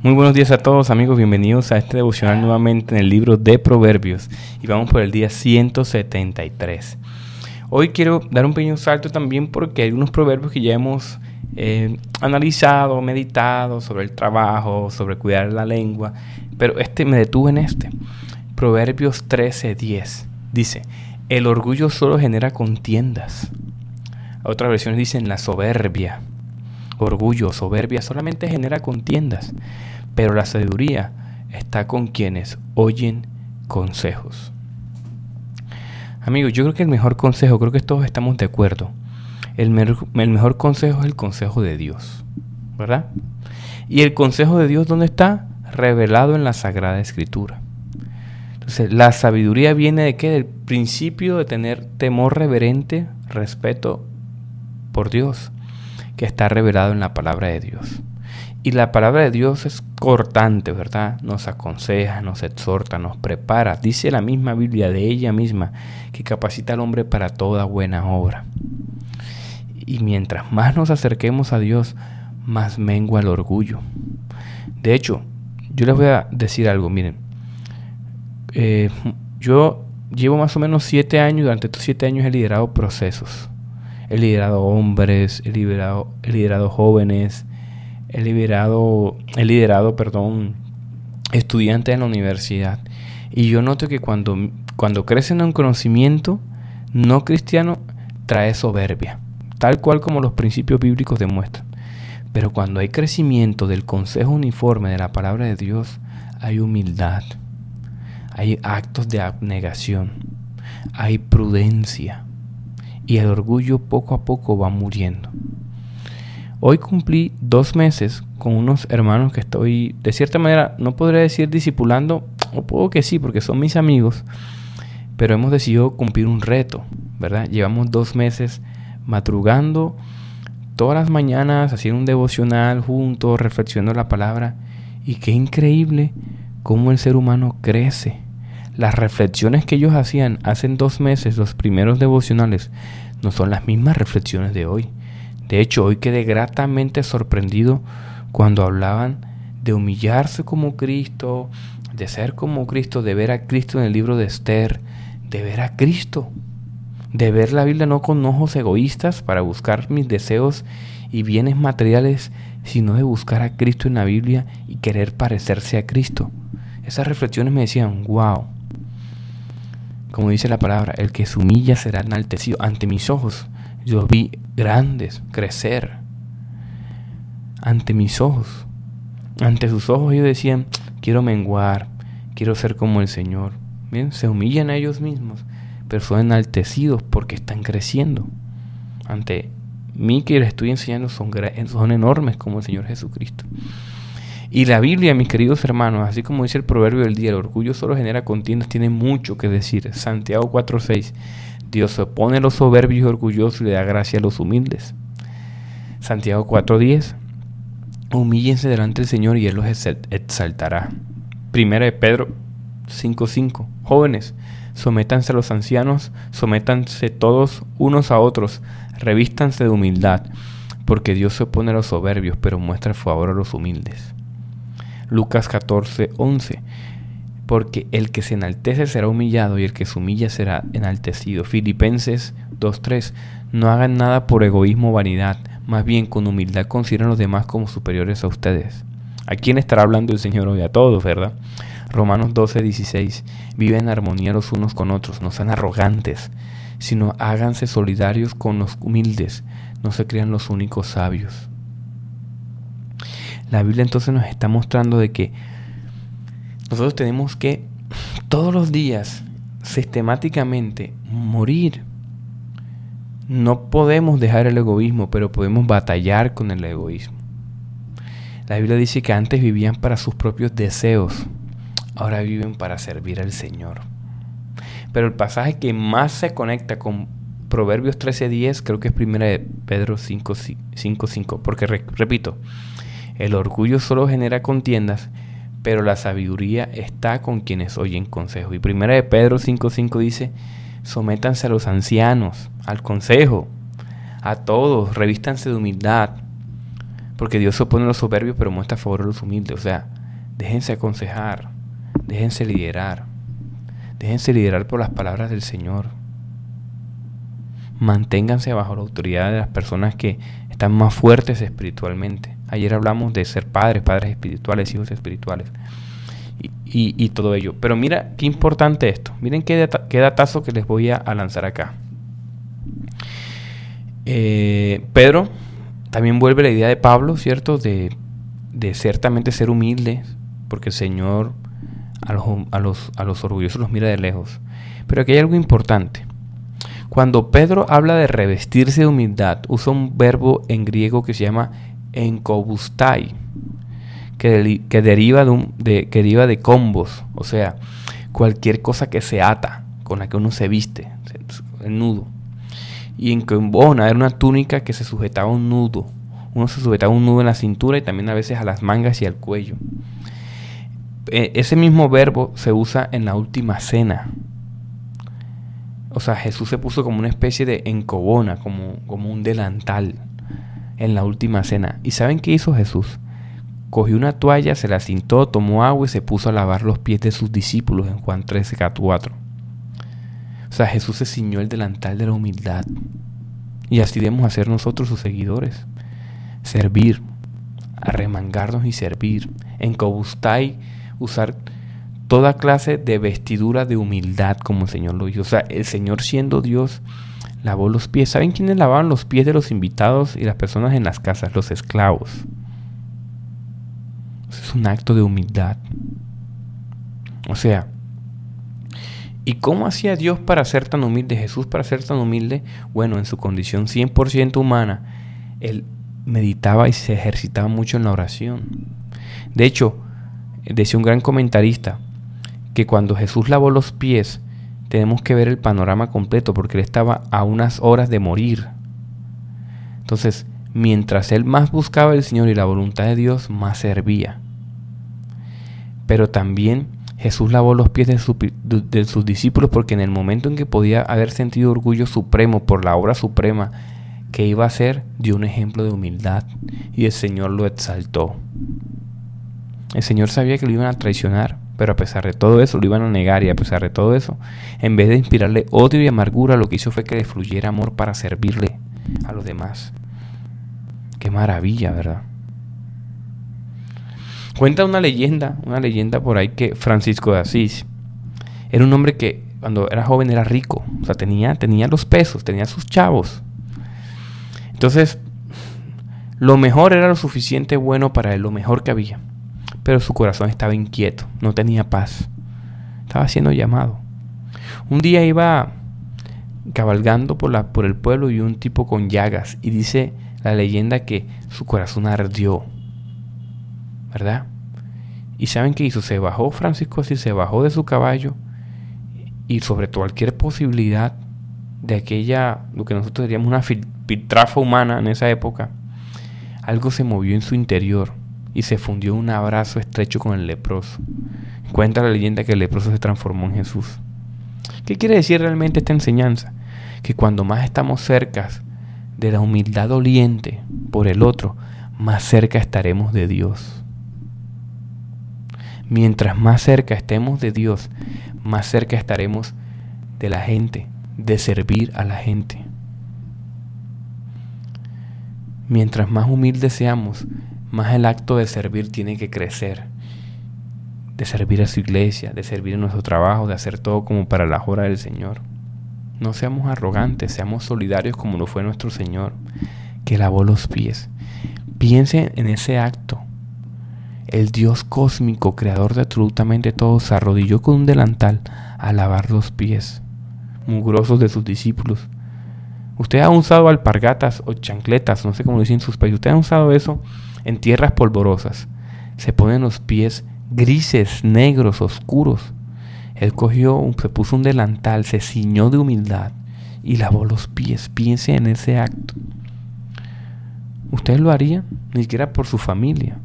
Muy buenos días a todos amigos, bienvenidos a este devocional nuevamente en el libro de Proverbios y vamos por el día 173. Hoy quiero dar un pequeño salto también porque hay unos proverbios que ya hemos eh, analizado, meditado sobre el trabajo, sobre cuidar la lengua, pero este me detuve en este. Proverbios 13:10 dice, el orgullo solo genera contiendas. Otras versiones dicen la soberbia orgullo, soberbia, solamente genera contiendas, pero la sabiduría está con quienes oyen consejos. Amigos, yo creo que el mejor consejo, creo que todos estamos de acuerdo, el, el mejor consejo es el consejo de Dios, ¿verdad? Y el consejo de Dios, ¿dónde está? Revelado en la Sagrada Escritura. Entonces, la sabiduría viene de qué? Del principio de tener temor reverente, respeto por Dios que está revelado en la palabra de Dios. Y la palabra de Dios es cortante, ¿verdad? Nos aconseja, nos exhorta, nos prepara. Dice la misma Biblia de ella misma que capacita al hombre para toda buena obra. Y mientras más nos acerquemos a Dios, más mengua el orgullo. De hecho, yo les voy a decir algo, miren. Eh, yo llevo más o menos siete años, durante estos siete años he liderado procesos he liderado hombres, he liderado, liderado jóvenes, he liderado, perdón, estudiantes en la universidad. Y yo noto que cuando, cuando crecen en un conocimiento no cristiano, trae soberbia, tal cual como los principios bíblicos demuestran. Pero cuando hay crecimiento del consejo uniforme de la palabra de Dios, hay humildad, hay actos de abnegación, hay prudencia, y el orgullo poco a poco va muriendo. Hoy cumplí dos meses con unos hermanos que estoy, de cierta manera, no podré decir discipulando, o puedo que sí, porque son mis amigos, pero hemos decidido cumplir un reto, ¿verdad? Llevamos dos meses madrugando todas las mañanas, haciendo un devocional juntos, reflexionando la palabra, y qué increíble cómo el ser humano crece las reflexiones que ellos hacían hace dos meses, los primeros devocionales, no son las mismas reflexiones de hoy. De hecho, hoy quedé gratamente sorprendido cuando hablaban de humillarse como Cristo, de ser como Cristo, de ver a Cristo en el libro de Esther, de ver a Cristo, de ver la Biblia no con ojos egoístas para buscar mis deseos y bienes materiales, sino de buscar a Cristo en la Biblia y querer parecerse a Cristo. Esas reflexiones me decían, wow, como dice la palabra, el que se humilla será enaltecido. Ante mis ojos yo vi grandes crecer. Ante mis ojos. Ante sus ojos ellos decían, quiero menguar, quiero ser como el Señor. Bien, se humillan a ellos mismos, pero son enaltecidos porque están creciendo. Ante mí que les estoy enseñando son, son enormes como el Señor Jesucristo. Y la Biblia, mis queridos hermanos, así como dice el proverbio del día, el orgullo solo genera contiendas, tiene mucho que decir. Santiago 4:6, Dios opone a los soberbios y orgullosos y le da gracia a los humildes. Santiago 4:10, humíllense delante del Señor y Él los exaltará. Primera de Pedro 5:5, jóvenes, sométanse a los ancianos, sométanse todos unos a otros, revístanse de humildad, porque Dios se opone a los soberbios, pero muestra el favor a los humildes. Lucas 14, 11. Porque el que se enaltece será humillado y el que se humilla será enaltecido. Filipenses 2.3. No hagan nada por egoísmo o vanidad, más bien con humildad consideren los demás como superiores a ustedes. ¿A quién estará hablando el Señor hoy? A todos, ¿verdad? Romanos 12.16. Viven en armonía los unos con otros, no sean arrogantes, sino háganse solidarios con los humildes, no se crean los únicos sabios. La Biblia entonces nos está mostrando de que nosotros tenemos que todos los días sistemáticamente morir. No podemos dejar el egoísmo, pero podemos batallar con el egoísmo. La Biblia dice que antes vivían para sus propios deseos, ahora viven para servir al Señor. Pero el pasaje que más se conecta con Proverbios 13:10 creo que es primera de Pedro 5:5, porque repito, el orgullo solo genera contiendas, pero la sabiduría está con quienes oyen consejo. Y primera de Pedro 5.5 dice, sométanse a los ancianos, al consejo, a todos, revístanse de humildad, Porque Dios opone a los soberbios, pero muestra favor a los humildes. O sea, déjense aconsejar, déjense liderar, déjense liderar por las palabras del Señor. Manténganse bajo la autoridad de las personas que están más fuertes espiritualmente. Ayer hablamos de ser padres, padres espirituales, hijos espirituales. Y, todo ello. Pero mira qué importante esto. Miren qué, qué datazo que les voy a, lanzar acá. Eh, Pedro también vuelve la idea de Pablo, ¿cierto? De, de ciertamente ser humilde, porque el Señor a los, a, los, a los orgullosos los mira de lejos. Pero aquí hay algo importante. Cuando Pedro habla de revestirse de humildad, usa un verbo en griego que se llama enkobustai, que, deriva de, que deriva de combos, o sea, cualquier cosa que se ata, con la que uno se viste, el nudo. Y en combona era una túnica que se sujetaba a un nudo. Uno se sujetaba un nudo en la cintura y también a veces a las mangas y al cuello. E, ese mismo verbo se usa en la última cena. O sea, Jesús se puso como una especie de encobona, como, como un delantal en la última cena. ¿Y saben qué hizo Jesús? Cogió una toalla, se la cintó, tomó agua y se puso a lavar los pies de sus discípulos en Juan 13, 4. O sea, Jesús se ciñó el delantal de la humildad. Y así debemos hacer nosotros sus seguidores. Servir, arremangarnos y servir. En Cobustai usar toda clase de vestidura de humildad como el Señor lo hizo. O sea, el Señor siendo Dios lavó los pies. ¿Saben quiénes lavaban los pies de los invitados y las personas en las casas? Los esclavos. Es un acto de humildad. O sea, ¿y cómo hacía Dios para ser tan humilde? Jesús para ser tan humilde, bueno, en su condición 100% humana, él meditaba y se ejercitaba mucho en la oración. De hecho, decía un gran comentarista que cuando Jesús lavó los pies, tenemos que ver el panorama completo porque él estaba a unas horas de morir. Entonces, mientras él más buscaba el Señor y la voluntad de Dios, más servía. Pero también Jesús lavó los pies de, sus discípulos porque en el momento en que podía haber sentido orgullo supremo por la obra suprema que iba a hacer, dio un ejemplo de humildad y el Señor lo exaltó. El Señor sabía que lo iban a traicionar, pero a pesar de todo eso lo iban a negar y a pesar de todo eso, en vez de inspirarle odio y amargura, lo que hizo fue que le fluyera amor para servirle a los demás. Qué maravilla, ¿verdad? Cuenta una leyenda, una leyenda por ahí que Francisco de Asís era un hombre que cuando era joven era rico, o sea, tenía, tenía los pesos, tenía sus chavos. Entonces, lo mejor era lo suficiente bueno para él, lo mejor que había pero su corazón estaba inquieto, no tenía paz. Estaba siendo llamado. Un día iba cabalgando por, la, por el pueblo y un tipo con llagas y dice la leyenda que su corazón ardió. ¿Verdad? ¿Y saben qué hizo? Se bajó Francisco así, se bajó de su caballo y sobre cualquier posibilidad de aquella, lo que nosotros diríamos una filtrafa humana en esa época, algo se movió en su interior y se fundió un abrazo estrecho con el leproso. Cuenta la leyenda que el leproso se transformó en Jesús. ¿Qué quiere decir realmente esta enseñanza? Que cuando más estamos cerca de la humildad doliente por el otro, más cerca estaremos de Dios. Mientras más cerca estemos de Dios, más cerca estaremos de la gente, de servir a la gente. Mientras más humildes seamos, más el acto de servir tiene que crecer. De servir a su iglesia, de servir en nuestro trabajo, de hacer todo como para la hora del Señor. No seamos arrogantes, seamos solidarios como lo fue nuestro Señor, que lavó los pies. Piensen en ese acto. El Dios cósmico, creador de absolutamente todo, se arrodilló con un delantal a lavar los pies mugrosos de sus discípulos. Usted ha usado alpargatas o chancletas, no sé cómo dicen sus países. Usted ha usado eso en tierras polvorosas. Se ponen los pies grises, negros, oscuros. Él cogió, se puso un delantal, se ciñó de humildad y lavó los pies. Piense en ese acto. ¿Usted lo haría? Ni siquiera por su familia.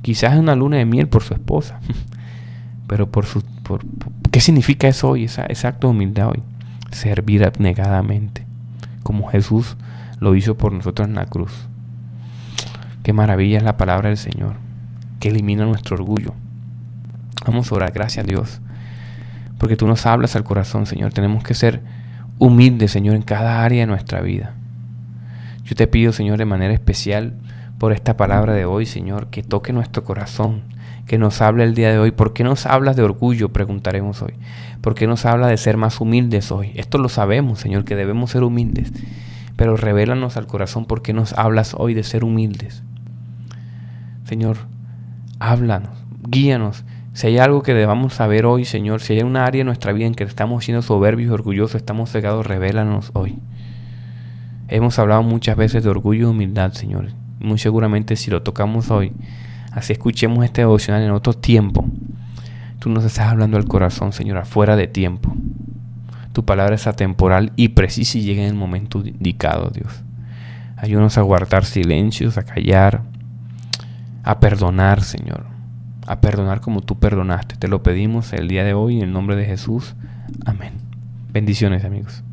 Quizás en una luna de miel por su esposa. Pero por su... Por, ¿Qué significa eso hoy, ese acto de humildad hoy? Servir abnegadamente, como Jesús lo hizo por nosotros en la cruz. Qué maravilla es la palabra del Señor, que elimina nuestro orgullo. Vamos a orar, gracias a Dios, porque tú nos hablas al corazón, Señor. Tenemos que ser humildes, Señor, en cada área de nuestra vida. Yo te pido, Señor, de manera especial por esta palabra de hoy, Señor, que toque nuestro corazón, que nos hable el día de hoy. ¿Por qué nos hablas de orgullo? Preguntaremos hoy. ¿Por qué nos habla de ser más humildes hoy? Esto lo sabemos, Señor, que debemos ser humildes. Pero revélanos al corazón por qué nos hablas hoy de ser humildes. Señor, háblanos, guíanos. Si hay algo que debamos saber hoy, Señor, si hay una área en nuestra vida en que estamos siendo soberbios orgullosos, estamos cegados, revélanos hoy. Hemos hablado muchas veces de orgullo y humildad, Señor. Muy seguramente si lo tocamos hoy, así escuchemos este devocional en otro tiempo, tú nos estás hablando al corazón, Señor, afuera de tiempo. Tu palabra es atemporal y precisa y llega en el momento indicado, Dios. Ayúdanos a guardar silencios, a callar, a perdonar, Señor. A perdonar como tú perdonaste. Te lo pedimos el día de hoy en el nombre de Jesús. Amén. Bendiciones, amigos.